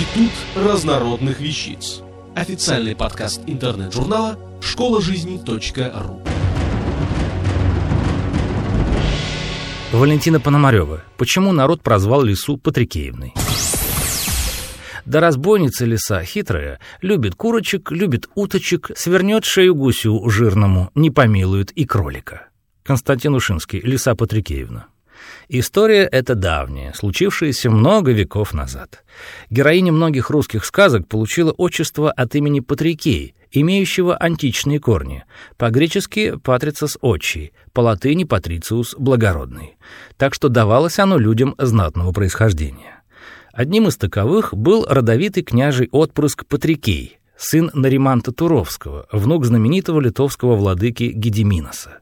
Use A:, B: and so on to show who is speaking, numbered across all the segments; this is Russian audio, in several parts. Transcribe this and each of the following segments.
A: Институт разнородных вещиц. Официальный подкаст интернет-журнала школа жизни.ру.
B: Валентина Пономарева. Почему народ прозвал лесу Патрикеевной? Да разбойница лиса хитрая, любит курочек, любит уточек, свернет шею гусю жирному, не помилует и кролика. Константин Ушинский, Лиса Патрикеевна. История эта давняя, случившаяся много веков назад. Героиня многих русских сказок получила отчество от имени Патрикей, имеющего античные корни. По-гречески «патрицис отчий», по-латыни «патрициус благородный». Так что давалось оно людям знатного происхождения. Одним из таковых был родовитый княжий отпрыск Патрикей, сын Нариманта Туровского, внук знаменитого литовского владыки Гедеминоса.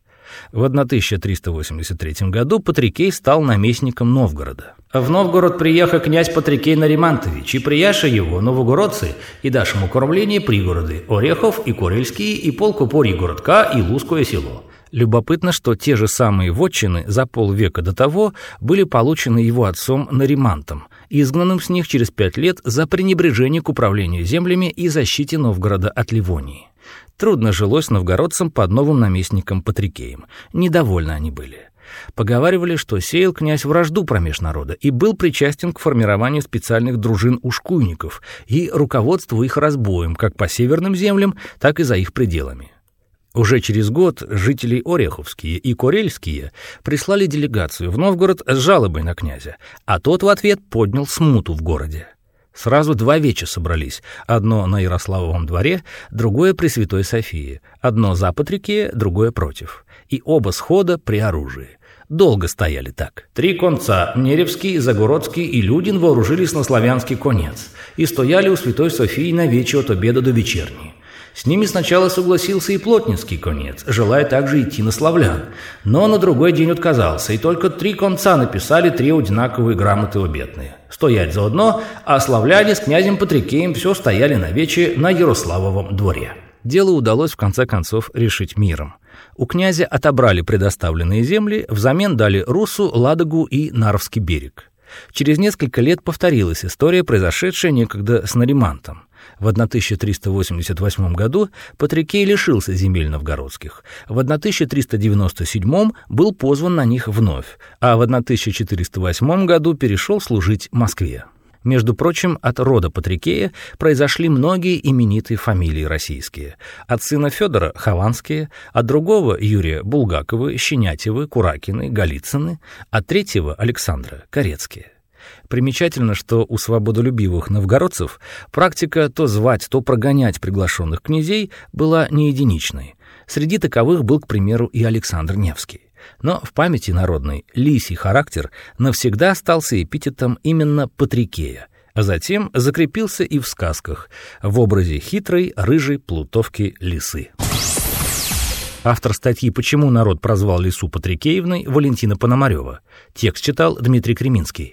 B: В 1383 году Патрикей стал наместником Новгорода. В Новгород приехал князь Патрикей Наримантович, и прияша его, новогородцы, и дашь ему кормление пригороды, Орехов и Курельские, и полку пори городка, и Лузкое село. Любопытно, что те же самые вотчины за полвека до того были получены его отцом Наримантом, изгнанным с них через пять лет за пренебрежение к управлению землями и защите Новгорода от Ливонии. Трудно жилось новгородцам под новым наместником Патрикеем. Недовольны они были. Поговаривали, что сеял князь вражду промеж народа и был причастен к формированию специальных дружин ушкуйников и руководству их разбоем как по северным землям, так и за их пределами. Уже через год жители Ореховские и Корельские прислали делегацию в Новгород с жалобой на князя, а тот в ответ поднял смуту в городе. Сразу два веча собрались. Одно на Ярославовом дворе, другое при Святой Софии. Одно за Патрикея, другое против. И оба схода при оружии. Долго стояли так. Три конца, Неревский, Загородский и Людин вооружились на славянский конец и стояли у Святой Софии на вече от обеда до вечерни. С ними сначала согласился и плотницкий конец, желая также идти на славлян, но на другой день отказался, и только три конца написали три одинаковые грамоты обетные. Стоять заодно, а славляне с князем Патрикеем все стояли на вече на Ярославовом дворе. Дело удалось в конце концов решить миром. У князя отобрали предоставленные земли, взамен дали Русу, Ладогу и Нарвский берег. Через несколько лет повторилась история, произошедшая некогда с Наримантом. В 1388 году Патрикей лишился земель новгородских. В 1397 был позван на них вновь, а в 1408 году перешел служить Москве. Между прочим, от рода Патрикея произошли многие именитые фамилии российские. От сына Федора – Хованские, от другого – Юрия Булгаковы, Щенятевы, Куракины, Голицыны, от третьего – Александра – Корецкие. Примечательно, что у свободолюбивых новгородцев практика то звать, то прогонять приглашенных князей была не единичной. Среди таковых был, к примеру, и Александр Невский. Но в памяти народной лисий характер навсегда остался эпитетом именно Патрикея, а затем закрепился и в сказках в образе хитрой, рыжей плутовки лисы. Автор статьи «Почему народ прозвал лису Патрикеевной» Валентина Пономарева. Текст читал Дмитрий Креминский.